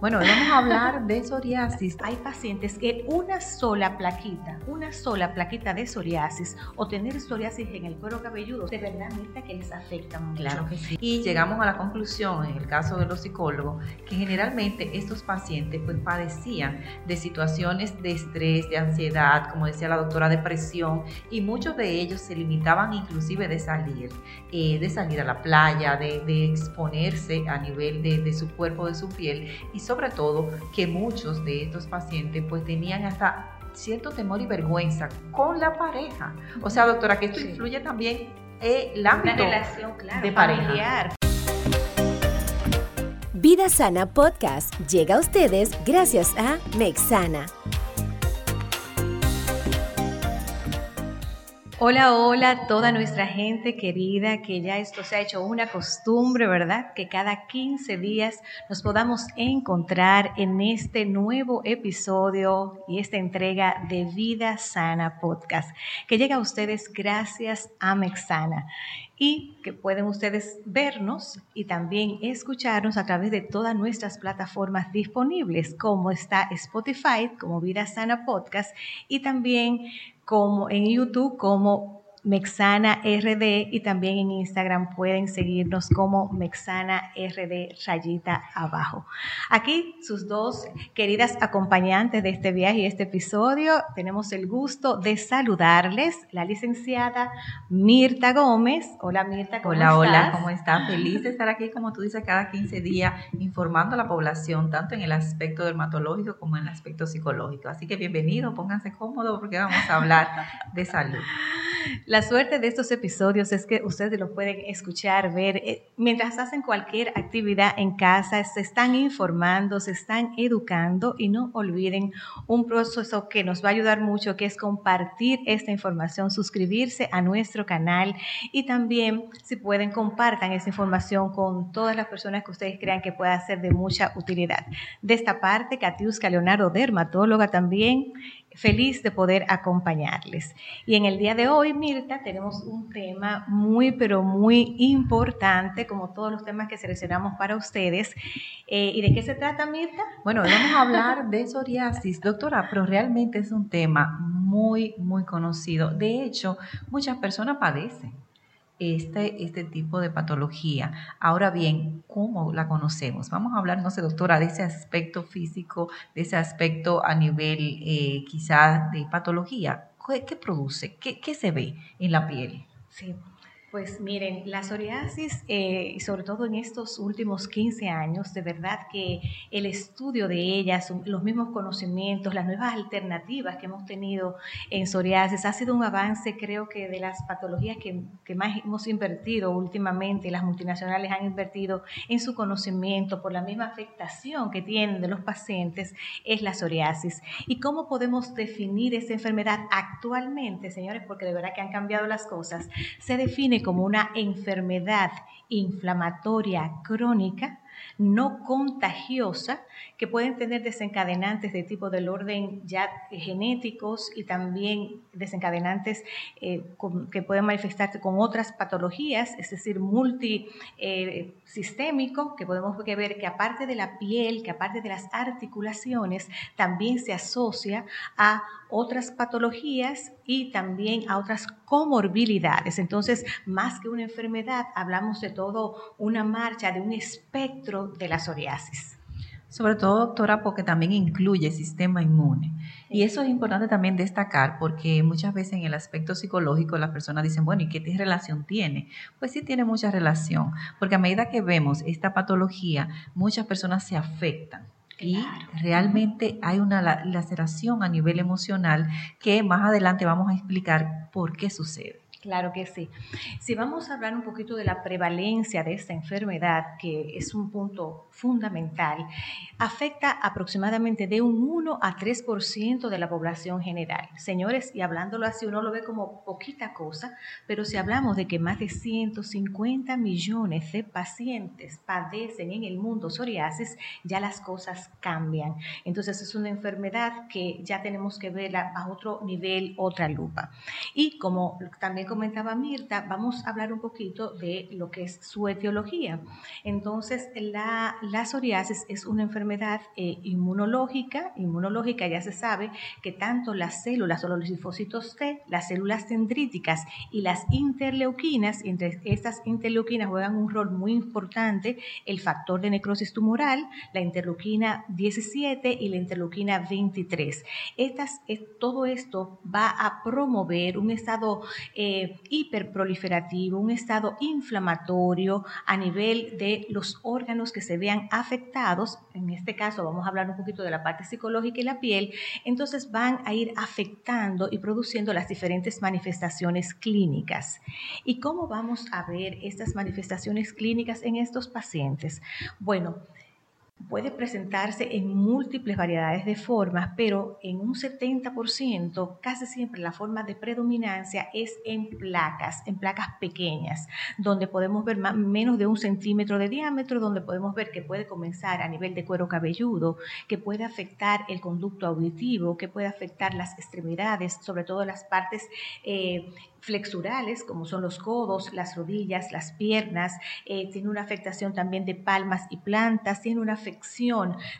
Bueno, hoy vamos a hablar de psoriasis. Hay pacientes que una sola plaquita, una sola plaquita de psoriasis o tener psoriasis en el cuero cabelludo, de verdad que les afecta mucho. Claro que sí. Y llegamos a la conclusión, en el caso de los psicólogos, que generalmente estos pacientes pues padecían de situaciones de estrés, de ansiedad, como decía la doctora, depresión, y muchos de ellos se limitaban inclusive de salir, eh, de salir a la playa, de, exponerse a nivel de, de su cuerpo, de su piel. Y sobre todo que muchos de estos pacientes pues tenían hasta cierto temor y vergüenza con la pareja. O sea, doctora, que esto influye también en el ámbito relación, de pareja. Vida Sana Podcast llega a ustedes gracias a Mexana Hola, hola, toda nuestra gente querida, que ya esto se ha hecho una costumbre, ¿verdad? Que cada 15 días nos podamos encontrar en este nuevo episodio y esta entrega de Vida Sana Podcast, que llega a ustedes gracias a Mexana y que pueden ustedes vernos y también escucharnos a través de todas nuestras plataformas disponibles, como está Spotify, como Vida Sana Podcast y también como en YouTube como Mexana RD y también en Instagram pueden seguirnos como Mexana RD rayita abajo. Aquí sus dos queridas acompañantes de este viaje y este episodio, tenemos el gusto de saludarles, la licenciada Mirta Gómez. Hola Mirta, ¿cómo hola, Hola, ¿cómo está? Feliz de estar aquí, como tú dices, cada 15 días informando a la población, tanto en el aspecto dermatológico como en el aspecto psicológico. Así que bienvenido, pónganse cómodos porque vamos a hablar de salud. La suerte de estos episodios es que ustedes lo pueden escuchar, ver, eh, mientras hacen cualquier actividad en casa, se están informando, se están educando y no olviden un proceso que nos va a ayudar mucho, que es compartir esta información, suscribirse a nuestro canal y también, si pueden, compartan esa información con todas las personas que ustedes crean que pueda ser de mucha utilidad. De esta parte, Katiuska Leonardo, dermatóloga también, feliz de poder acompañarles. Y en el día de hoy, Mirta, tenemos un tema muy, pero muy importante, como todos los temas que seleccionamos para ustedes. Eh, ¿Y de qué se trata, Mirta? Bueno, vamos a hablar de psoriasis, doctora, pero realmente es un tema muy, muy conocido. De hecho, muchas personas padecen este, este tipo de patología. Ahora bien, ¿cómo la conocemos? Vamos a hablar, no sé, doctora, de ese aspecto físico, de ese aspecto a nivel eh, quizás de patología. ¿Qué, produce? ¿Qué, ¿Qué, se ve en la piel? Sí, pues miren, la psoriasis, eh, sobre todo en estos últimos 15 años, de verdad que el estudio de ellas, los mismos conocimientos, las nuevas alternativas que hemos tenido en psoriasis, ha sido un avance, creo que de las patologías que, que más hemos invertido últimamente, las multinacionales han invertido en su conocimiento por la misma afectación que tienen de los pacientes, es la psoriasis. ¿Y cómo podemos definir esa enfermedad actualmente, señores? Porque de verdad que han cambiado las cosas. Se define como una enfermedad inflamatoria crónica no contagiosa que pueden tener desencadenantes de tipo del orden ya genéticos y también desencadenantes eh, que pueden manifestarse con otras patologías, es decir, multisistémico, eh, que podemos ver que aparte de la piel, que aparte de las articulaciones, también se asocia a otras patologías y también a otras comorbilidades. Entonces, más que una enfermedad, hablamos de todo una marcha, de un espectro de la psoriasis. Sobre todo, doctora, porque también incluye sistema inmune. Y eso es importante también destacar porque muchas veces en el aspecto psicológico las personas dicen, bueno, ¿y qué relación tiene? Pues sí tiene mucha relación, porque a medida que vemos esta patología, muchas personas se afectan. Y realmente hay una laceración a nivel emocional que más adelante vamos a explicar por qué sucede. Claro que sí. Si vamos a hablar un poquito de la prevalencia de esta enfermedad, que es un punto fundamental, afecta aproximadamente de un 1 a 3% de la población general. Señores, y hablándolo así, uno lo ve como poquita cosa, pero si hablamos de que más de 150 millones de pacientes padecen en el mundo psoriasis, ya las cosas cambian. Entonces es una enfermedad que ya tenemos que verla a otro nivel, otra lupa. Y como también comentaba Mirta, vamos a hablar un poquito de lo que es su etiología. Entonces, la, la psoriasis es una enfermedad eh, inmunológica. Inmunológica ya se sabe que tanto las células o los linfocitos T, las células dendríticas y las interleuquinas, entre estas interleuquinas juegan un rol muy importante, el factor de necrosis tumoral, la interleuquina 17 y la interleuquina 23. Estas, todo esto va a promover un estado eh, hiperproliferativo, un estado inflamatorio a nivel de los órganos que se vean afectados. En este caso vamos a hablar un poquito de la parte psicológica y la piel. Entonces van a ir afectando y produciendo las diferentes manifestaciones clínicas. ¿Y cómo vamos a ver estas manifestaciones clínicas en estos pacientes? Bueno, puede presentarse en múltiples variedades de formas, pero en un 70% casi siempre la forma de predominancia es en placas, en placas pequeñas, donde podemos ver menos de un centímetro de diámetro, donde podemos ver que puede comenzar a nivel de cuero cabelludo, que puede afectar el conducto auditivo, que puede afectar las extremidades, sobre todo las partes eh, flexurales, como son los codos, las rodillas, las piernas, eh, tiene una afectación también de palmas y plantas, tiene una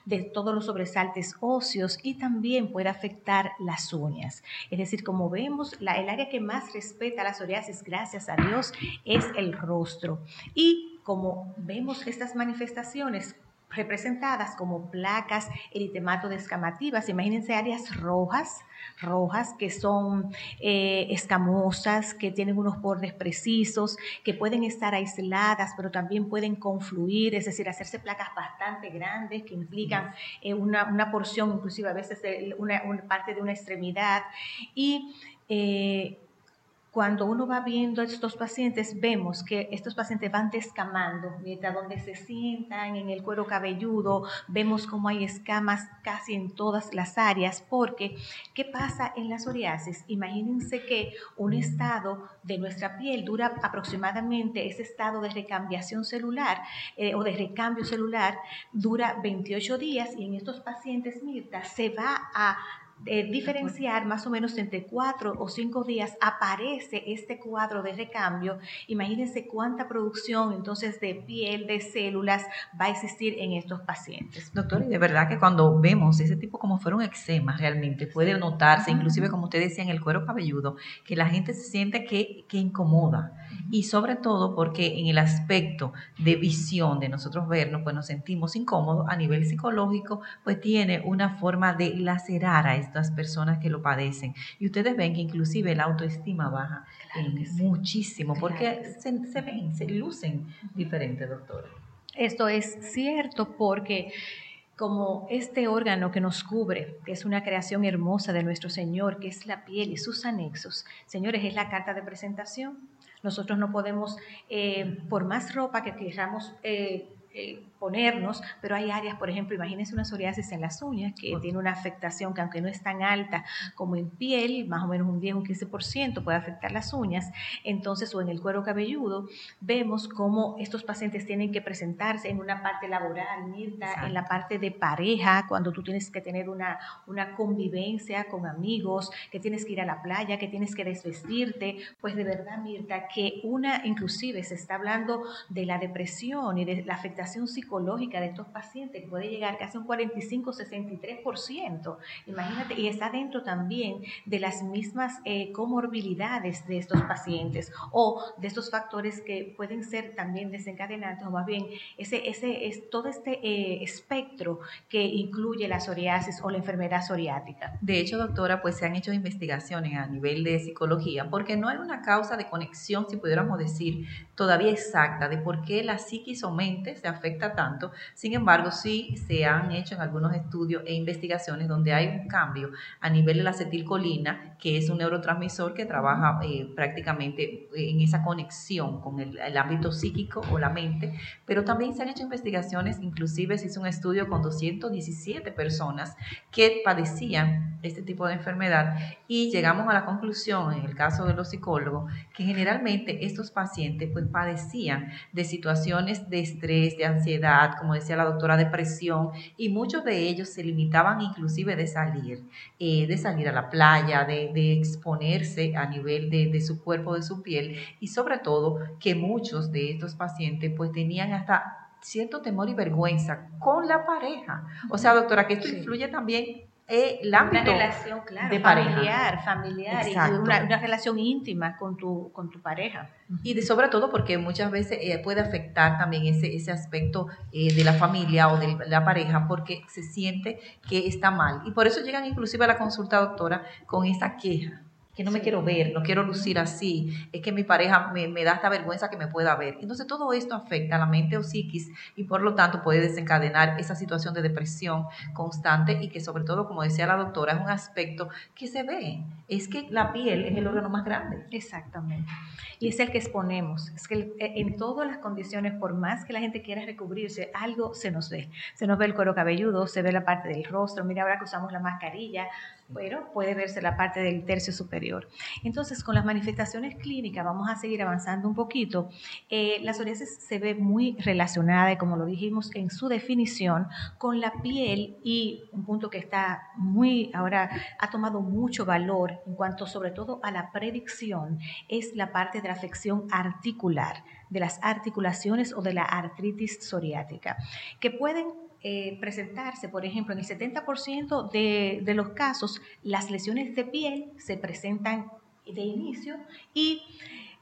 de todos los sobresaltes óseos y también puede afectar las uñas. Es decir, como vemos, el área que más respeta la psoriasis, gracias a Dios, es el rostro. Y como vemos estas manifestaciones representadas como placas eritemato-descamativas. Imagínense áreas rojas, rojas que son eh, escamosas, que tienen unos bordes precisos, que pueden estar aisladas, pero también pueden confluir, es decir, hacerse placas bastante grandes que implican eh, una, porción, inclusive a veces una, parte de una extremidad. Y eh, cuando uno va viendo a estos pacientes, vemos que estos pacientes van descamando, mientras donde se sientan en el cuero cabelludo, vemos como hay escamas casi en todas las áreas, porque ¿qué pasa en la psoriasis? Imagínense que un estado de nuestra piel dura aproximadamente, ese estado de recambiación celular eh, o de recambio celular dura 28 días y en estos pacientes, Mirta, se va a diferenciar más o menos entre cuatro o cinco días aparece este cuadro de recambio, imagínense cuánta producción entonces de piel, de células va a existir en estos pacientes. Doctor, y de verdad que cuando vemos ese tipo como fuera un eczema realmente puede notarse, inclusive como usted decía en el cuero cabelludo, que la gente se siente que, que incomoda y sobre todo porque en el aspecto de visión de nosotros vernos, pues nos sentimos incómodos a nivel psicológico, pues tiene una forma de lacerar a estas personas que lo padecen. Y ustedes ven que inclusive la autoestima baja muchísimo, porque se, se, ven, se lucen diferentes, doctora. Esto es cierto porque como este órgano que nos cubre, que es una creación hermosa de nuestro Señor, que es la piel y sus anexos, señores, es la carta de presentación. Nosotros no podemos, eh, por más ropa que queramos eh, eh, ponernos, pero hay áreas, por ejemplo, imagínense una psoriasis en las uñas que tiene una afectación que aunque no es tan alta como en piel, más o menos un 10 o un 15% puede afectar las uñas, entonces o en el cuero cabelludo, vemos cómo estos pacientes tienen que presentarse en una parte laboral, Mirta, en la parte de pareja, cuando tú tienes que tener una, una convivencia con amigos, que tienes que ir a la playa, que tienes que desvestirte, pues de verdad, Mirta, que una, inclusive se está hablando de la depresión y de la afectación psicológica, psicológica de estos pacientes puede llegar casi un 45-63%. Imagínate, y está dentro también de las mismas eh, comorbilidades de estos pacientes o de estos factores que pueden ser también desencadenantes o más bien ese, ese es todo este eh, espectro que incluye la psoriasis o la enfermedad psoriática. De hecho, doctora, pues se han hecho investigaciones a nivel de psicología porque no hay una causa de conexión, si pudiéramos decir, todavía exacta de por qué la psiquis o mente se afecta tanto. Sin embargo, sí se han hecho en algunos estudios e investigaciones donde hay un cambio a nivel de la acetilcolina, que es un neurotransmisor que trabaja eh, prácticamente en esa conexión con el, ámbito psíquico o la mente, pero también se han hecho investigaciones, inclusive se hizo un estudio con 217 personas que padecían este tipo de enfermedad y llegamos a la conclusión, en el caso de los psicólogos, que generalmente estos pacientes pues padecían de situaciones de estrés, de ansiedad, como decía la doctora, depresión, y muchos de ellos se limitaban inclusive de salir, eh, de salir a la playa, de, exponerse a nivel de, de, su cuerpo, de su piel, y sobre todo que muchos de estos pacientes pues tenían hasta cierto temor y vergüenza con la pareja. O sea, doctora, que esto influye también el ámbito una relación, claro, de familiar, familiar, y una, relación íntima con tu, con tu pareja. Y de, sobre todo porque muchas veces eh, puede afectar también ese, ese aspecto eh, de la familia o de la pareja porque se siente que está mal. Y por eso llegan inclusive a la consulta doctora con esa queja que no me quiero ver, no quiero lucir así, es que mi pareja me, da esta vergüenza que me pueda ver. Entonces todo esto afecta a la mente o psiquis y por lo tanto puede desencadenar esa situación de depresión constante y que sobre todo, como decía la doctora, es un aspecto que se ve, es que la piel es el órgano más grande. Exactamente. Y es el que exponemos, es que en todas las condiciones, por más que la gente quiera recubrirse, algo se nos ve. Se nos ve el cuero cabelludo, se ve la parte del rostro, mira ahora que usamos la mascarilla, bueno, puede verse la parte del tercio superior. Entonces, con las manifestaciones clínicas, vamos a seguir avanzando un poquito. Eh, la psoriasis se ve muy relacionada, como lo dijimos en su definición, con la piel y un punto que está muy, ahora ha tomado mucho valor en cuanto sobre todo a la predicción, es la parte de la afección articular, de las articulaciones o de la artritis psoriática, que pueden eh, presentarse, por ejemplo, en el 70% de, de los casos, las lesiones de piel se presentan de inicio y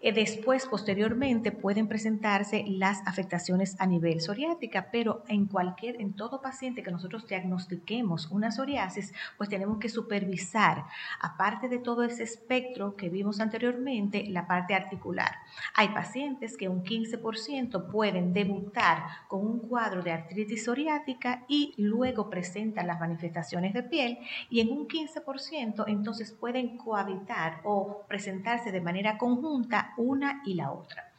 después, posteriormente, pueden presentarse las afectaciones a nivel psoriática, pero en cualquier, en todo paciente que nosotros diagnostiquemos una psoriasis, pues tenemos que supervisar, aparte de todo ese espectro que vimos anteriormente, la parte articular. Hay pacientes que un 15% pueden debutar con un cuadro de artritis psoriática y luego presentan las manifestaciones de piel y en un 15% entonces pueden cohabitar o presentarse de manera conjunta una y la otra.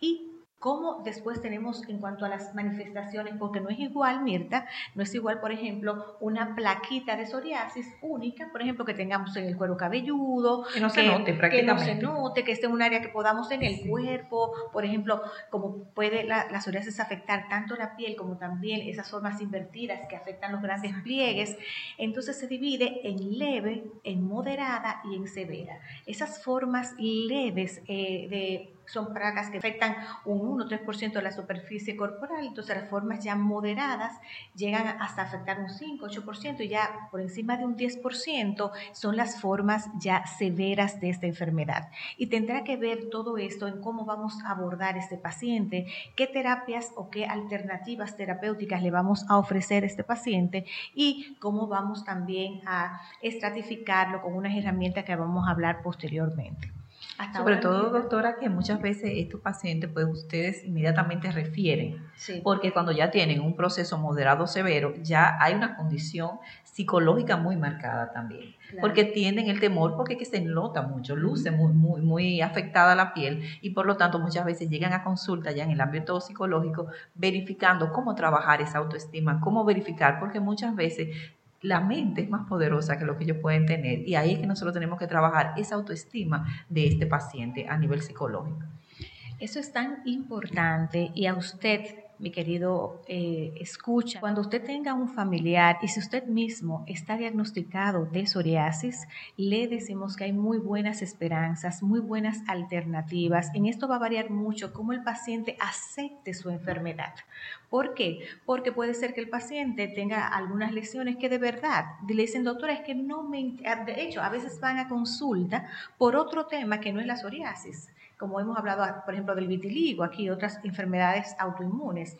Y ¿Cómo después tenemos en cuanto a las manifestaciones? Porque no es igual, Mirta, no es igual, por ejemplo, una plaquita de psoriasis única, por ejemplo, que tengamos en el cuero cabelludo, que no se note prácticamente. Que no se note, que esté en un área que podamos en el cuerpo, por ejemplo, como puede la, la, psoriasis afectar tanto la piel como también esas formas invertidas que afectan los grandes pliegues, entonces se divide en leve, en moderada y en severa. Esas formas leves eh, de son plagas que afectan un 1-3% de la superficie corporal, entonces las formas ya moderadas llegan hasta afectar un 5-8% y ya por encima de un 10% son las formas ya severas de esta enfermedad. Y tendrá que ver todo esto en cómo vamos a abordar este paciente, qué terapias o qué alternativas terapéuticas le vamos a ofrecer a este paciente y cómo vamos también a estratificarlo con unas herramientas que vamos a hablar posteriormente. Sobre todo, doctora, que muchas veces estos pacientes, pues ustedes inmediatamente refieren, porque cuando ya tienen un proceso moderado severo, ya hay una condición psicológica muy marcada también, porque tienen el temor, porque que se nota mucho, luce muy, muy, muy afectada la piel y por lo tanto muchas veces llegan a consulta ya en el ámbito psicológico verificando cómo trabajar esa autoestima, cómo verificar, porque muchas veces la mente es más poderosa que lo que ellos pueden tener y ahí es que nosotros tenemos que trabajar esa autoestima de este paciente a nivel psicológico. Eso es tan importante y a usted mi querido eh, escucha, cuando usted tenga un familiar y si usted mismo está diagnosticado de psoriasis, le decimos que hay muy buenas esperanzas, muy buenas alternativas. En esto va a variar mucho cómo el paciente acepte su enfermedad. ¿Por qué? Porque puede ser que el paciente tenga algunas lesiones que de verdad le dicen, doctora, es que no me... De hecho, a veces van a consulta por otro tema que no es la psoriasis como hemos hablado, por ejemplo, del vitiligo, aquí otras enfermedades autoinmunes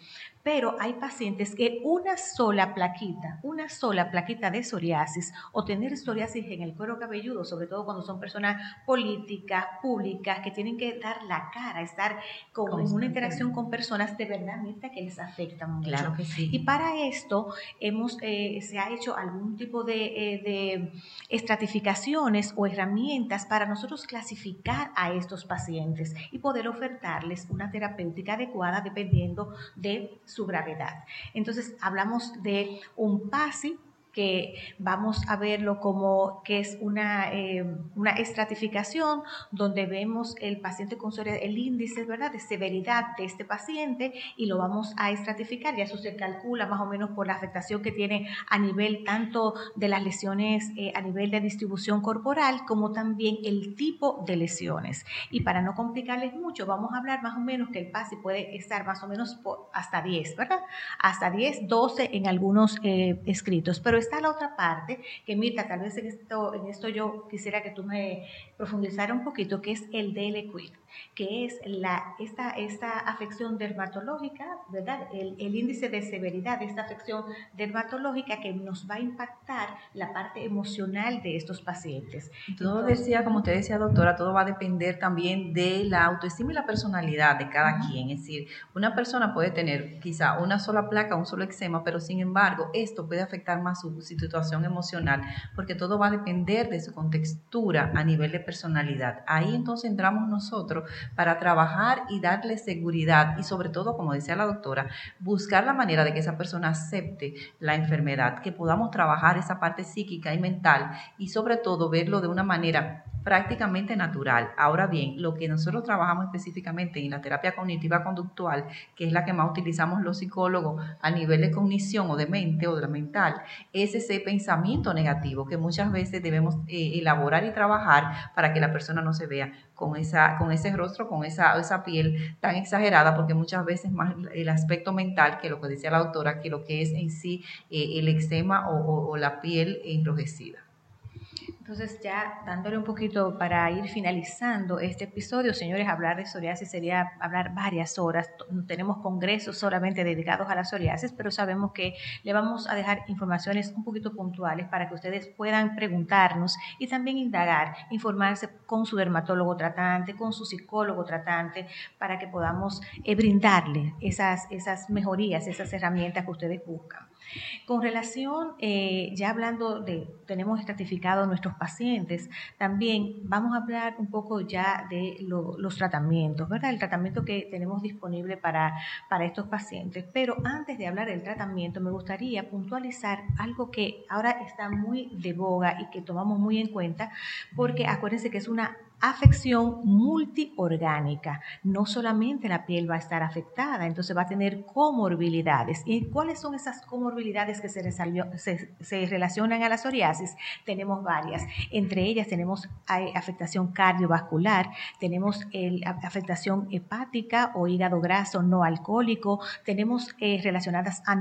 pero hay pacientes que una sola plaquita, una sola plaquita de psoriasis o tener psoriasis en el cuero cabelludo, sobre todo cuando son personas políticas, públicas, que tienen que dar la cara, estar con, una interacción con personas de verdad, que les afecta mucho. Claro que sí. Y para esto hemos, eh, se ha hecho algún tipo de, eh, de estratificaciones o herramientas para nosotros clasificar a estos pacientes y poder ofertarles una terapéutica adecuada dependiendo de su gravedad. Entonces, hablamos de un PASI, que vamos a verlo como que es una, eh, una estratificación donde vemos el paciente con el índice ¿verdad? de severidad de este paciente y lo vamos a estratificar y eso se calcula más o menos por la afectación que tiene a nivel tanto de las lesiones eh, a nivel de distribución corporal como también el tipo de lesiones. Y para no complicarles mucho, vamos a hablar más o menos que el PASI puede estar más o menos hasta 10, ¿verdad? Hasta 10, 12 en algunos eh, escritos. Pero está la otra parte, que Mirta, tal vez en esto, yo quisiera que tú me profundizara un poquito, que es el DLQID, que es la, esta, esta afección dermatológica, ¿verdad? El, el índice de severidad de esta afección dermatológica que nos va a impactar la parte emocional de estos pacientes. Todo decía, como usted decía, doctora, todo va a depender también de la autoestima y la personalidad de cada quien. Es decir, una persona puede tener quizá una sola placa, un solo eczema, pero sin embargo, esto puede afectar más su, situación emocional, porque todo va a depender de su contextura a nivel de personalidad. Ahí entonces entramos nosotros para trabajar y darle seguridad y sobre todo, como decía la doctora, buscar la manera de que esa persona acepte la enfermedad, que podamos trabajar esa parte psíquica y mental y sobre todo verlo de una manera prácticamente natural. Ahora bien, lo que nosotros trabajamos específicamente en la terapia cognitiva conductual, que es la que más utilizamos los psicólogos a nivel de cognición o de mente o de la mental, es ese pensamiento negativo que muchas veces debemos eh, elaborar y trabajar para que la persona no se vea con, esa, con ese rostro, con esa, esa piel tan exagerada, porque muchas veces más el aspecto mental que lo que decía la doctora, que lo que es en sí eh, el eczema o la piel enrojecida. Entonces ya dándole un poquito para ir finalizando este episodio, señores, hablar de psoriasis sería hablar varias horas. Tenemos congresos solamente dedicados a la psoriasis, pero sabemos que le vamos a dejar informaciones un poquito puntuales para que ustedes puedan preguntarnos y también indagar, informarse con su dermatólogo tratante, con su psicólogo tratante, para que podamos eh, brindarle esas, esas mejorías, esas herramientas que ustedes buscan. Con relación, eh, ya hablando de, tenemos estratificado nuestros pacientes, también vamos a hablar un poco ya de los tratamientos, ¿verdad? El tratamiento que tenemos disponible para, para estos pacientes. Pero antes de hablar del tratamiento, me gustaría puntualizar algo que ahora está muy de boga y que tomamos muy en cuenta, porque acuérdense que es una afección multiorgánica. No solamente la piel va a estar afectada, entonces va a tener comorbilidades. ¿Y cuáles son esas comorbilidades que se, relacionan a la psoriasis? Tenemos varias. Entre ellas tenemos afectación cardiovascular, tenemos afectación hepática o hígado graso no alcohólico, tenemos eh, relacionadas a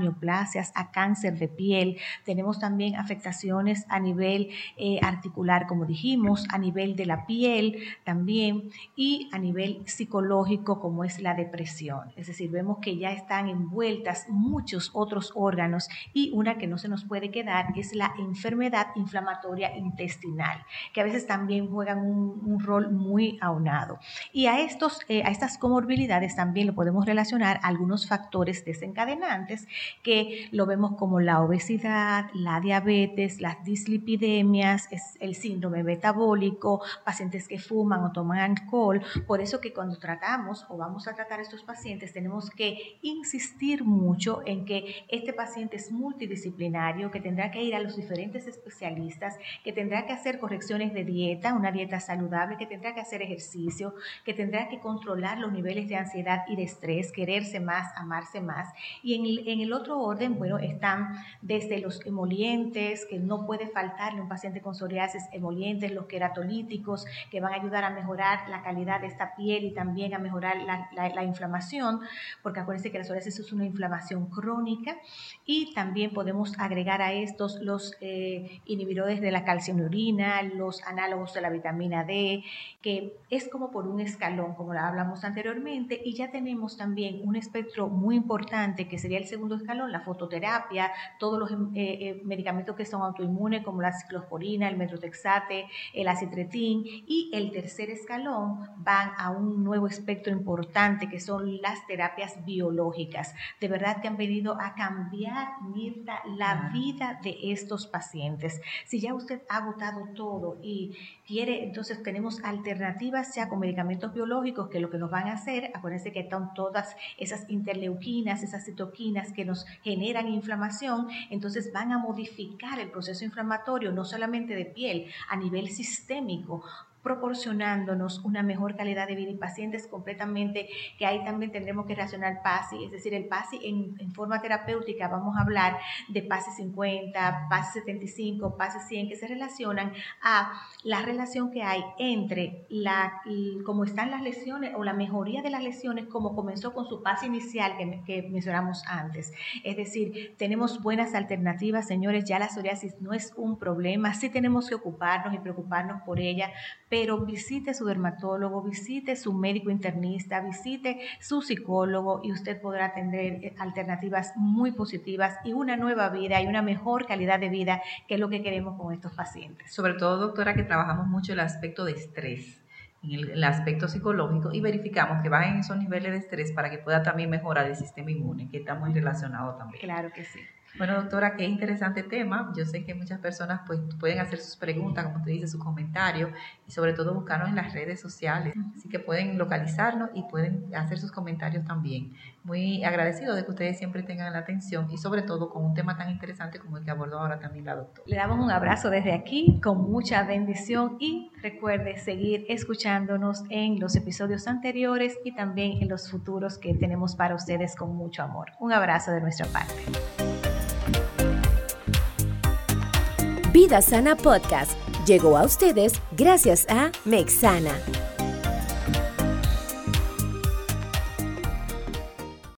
a cáncer de piel, tenemos también afectaciones a nivel eh, articular, como dijimos, a nivel de la piel, también y a nivel psicológico como es la depresión. Es decir, vemos que ya están envueltas muchos otros órganos y una que no se nos puede quedar es la enfermedad inflamatoria intestinal, que a veces también juegan un, rol muy aunado. Y a, estos, eh, a estas comorbilidades también lo podemos relacionar a algunos factores desencadenantes que lo vemos como la obesidad, la diabetes, las dislipidemias, es el síndrome metabólico, pacientes que fuman o toman alcohol. Por eso que cuando tratamos o vamos a tratar a estos pacientes tenemos que insistir mucho en que este paciente es multidisciplinario, que tendrá que ir a los diferentes especialistas, que tendrá que hacer correcciones de dieta, una dieta saludable, que tendrá que hacer ejercicio, que tendrá que controlar los niveles de ansiedad y de estrés, quererse más, amarse más. Y en el, otro orden, bueno, están desde los emolientes, que no puede faltarle un paciente con psoriasis, emolientes, los queratolíticos, que van a ayudar a mejorar la calidad de esta piel y también a mejorar la, inflamación, porque acuérdense que la psoriasis es una inflamación crónica. Y también podemos agregar a estos los eh, inhibidores de la calciumurina, los análogos de la vitamina D, que es como por un escalón, como lo hablamos anteriormente, y ya tenemos también un espectro muy importante que sería el segundo escalón, la fototerapia, todos los eh, eh, medicamentos que son autoinmunes como la ciclosporina, el metrotexate, el acitretin y el tercer escalón van a un nuevo espectro importante que son las terapias biológicas. De verdad que han venido a cambiar, Mirta, la vida de estos pacientes. Si ya usted ha agotado todo y quiere, entonces tenemos alternativas ya con medicamentos biológicos que lo que nos van a hacer, acuérdense que están todas esas interleuquinas, esas citoquinas que nos generan inflamación, entonces van a modificar el proceso inflamatorio, no solamente de piel, a nivel sistémico proporcionándonos una mejor calidad de vida y pacientes completamente que ahí también tendremos que relacionar PASI, es decir, el PASI en, forma terapéutica, vamos a hablar de PASI 50, PASI 75, PASI 100, que se relacionan a la relación que hay entre la, cómo están las lesiones o la mejoría de las lesiones como comenzó con su PASI inicial que, que mencionamos antes. Es decir, tenemos buenas alternativas, señores, ya la psoriasis no es un problema, sí tenemos que ocuparnos y preocuparnos por ella, pero visite su dermatólogo, visite su médico internista, visite su psicólogo y usted podrá tener eh, alternativas muy positivas y una nueva vida y una mejor calidad de vida, que es lo que queremos con estos pacientes. Sobre todo, doctora, que trabajamos mucho el aspecto de estrés en el, aspecto psicológico y verificamos que bajen esos niveles de estrés para que pueda también mejorar el sistema inmune, que está muy relacionado también. Claro que sí. Bueno, doctora, qué interesante tema. Yo sé que muchas personas pues, pueden hacer sus preguntas, como usted dice, sus comentarios y sobre todo buscarnos en las redes sociales. Así que pueden localizarnos y pueden hacer sus comentarios también. Muy agradecido de que ustedes siempre tengan la atención y sobre todo con un tema tan interesante como el que abordó ahora también la doctora. Le damos un abrazo desde aquí con mucha bendición y recuerde seguir escuchándonos en los episodios anteriores y también en los futuros que tenemos para ustedes con mucho amor. Un abrazo de nuestra parte. Vida Sana Podcast. Llegó a ustedes gracias a Mexana